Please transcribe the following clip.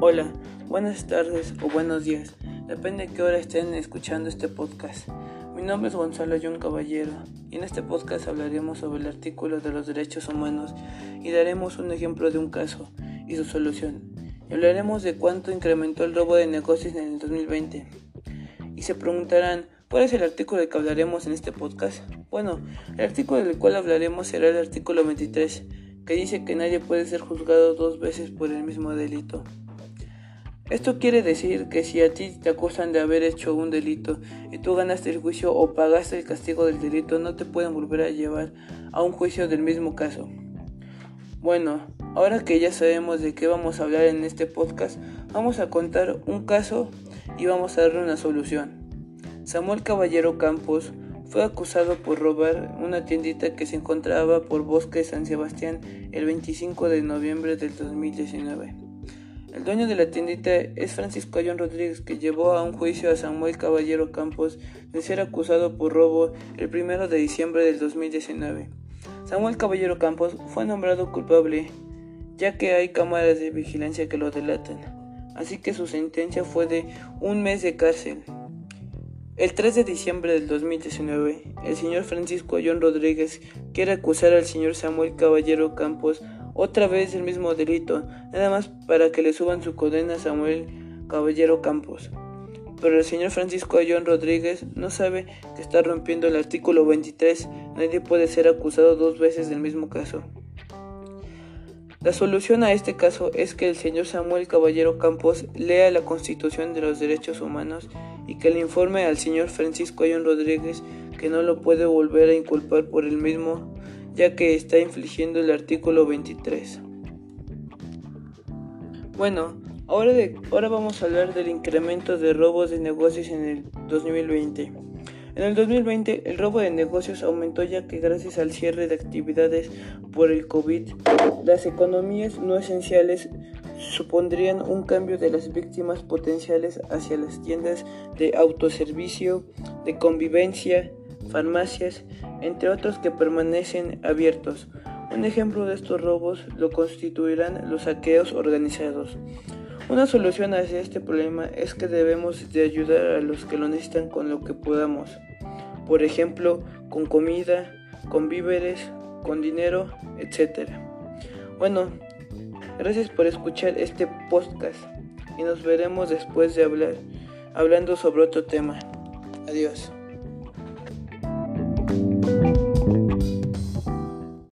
Hola, buenas tardes o buenos días, depende de qué hora estén escuchando este podcast. Mi nombre es Gonzalo John Caballero y en este podcast hablaremos sobre el artículo de los derechos humanos y daremos un ejemplo de un caso y su solución. Y hablaremos de cuánto incrementó el robo de negocios en el 2020. Y se preguntarán, ¿cuál es el artículo del que hablaremos en este podcast? Bueno, el artículo del cual hablaremos será el artículo 23 que dice que nadie puede ser juzgado dos veces por el mismo delito. Esto quiere decir que si a ti te acusan de haber hecho un delito y tú ganaste el juicio o pagaste el castigo del delito, no te pueden volver a llevar a un juicio del mismo caso. Bueno, ahora que ya sabemos de qué vamos a hablar en este podcast, vamos a contar un caso y vamos a darle una solución. Samuel Caballero Campos fue acusado por robar una tiendita que se encontraba por Bosque San Sebastián el 25 de noviembre del 2019. El dueño de la tiendita es Francisco Ayón Rodríguez, que llevó a un juicio a Samuel Caballero Campos de ser acusado por robo el 1 de diciembre del 2019. Samuel Caballero Campos fue nombrado culpable, ya que hay cámaras de vigilancia que lo delatan, así que su sentencia fue de un mes de cárcel. El 3 de diciembre del 2019, el señor Francisco Ayón Rodríguez quiere acusar al señor Samuel Caballero Campos otra vez del mismo delito, nada más para que le suban su condena a Samuel Caballero Campos. Pero el señor Francisco Ayón Rodríguez no sabe que está rompiendo el artículo 23, nadie puede ser acusado dos veces del mismo caso. La solución a este caso es que el señor Samuel Caballero Campos lea la Constitución de los Derechos Humanos y que le informe al señor Francisco Ayón Rodríguez que no lo puede volver a inculpar por el mismo, ya que está infligiendo el artículo 23. Bueno, ahora, de, ahora vamos a hablar del incremento de robos de negocios en el 2020. En el 2020 el robo de negocios aumentó ya que gracias al cierre de actividades por el COVID, las economías no esenciales supondrían un cambio de las víctimas potenciales hacia las tiendas de autoservicio, de convivencia, farmacias, entre otros que permanecen abiertos. Un ejemplo de estos robos lo constituirán los saqueos organizados. Una solución a este problema es que debemos de ayudar a los que lo necesitan con lo que podamos. Por ejemplo, con comida, con víveres, con dinero, etc. Bueno, gracias por escuchar este podcast y nos veremos después de hablar, hablando sobre otro tema. Adiós.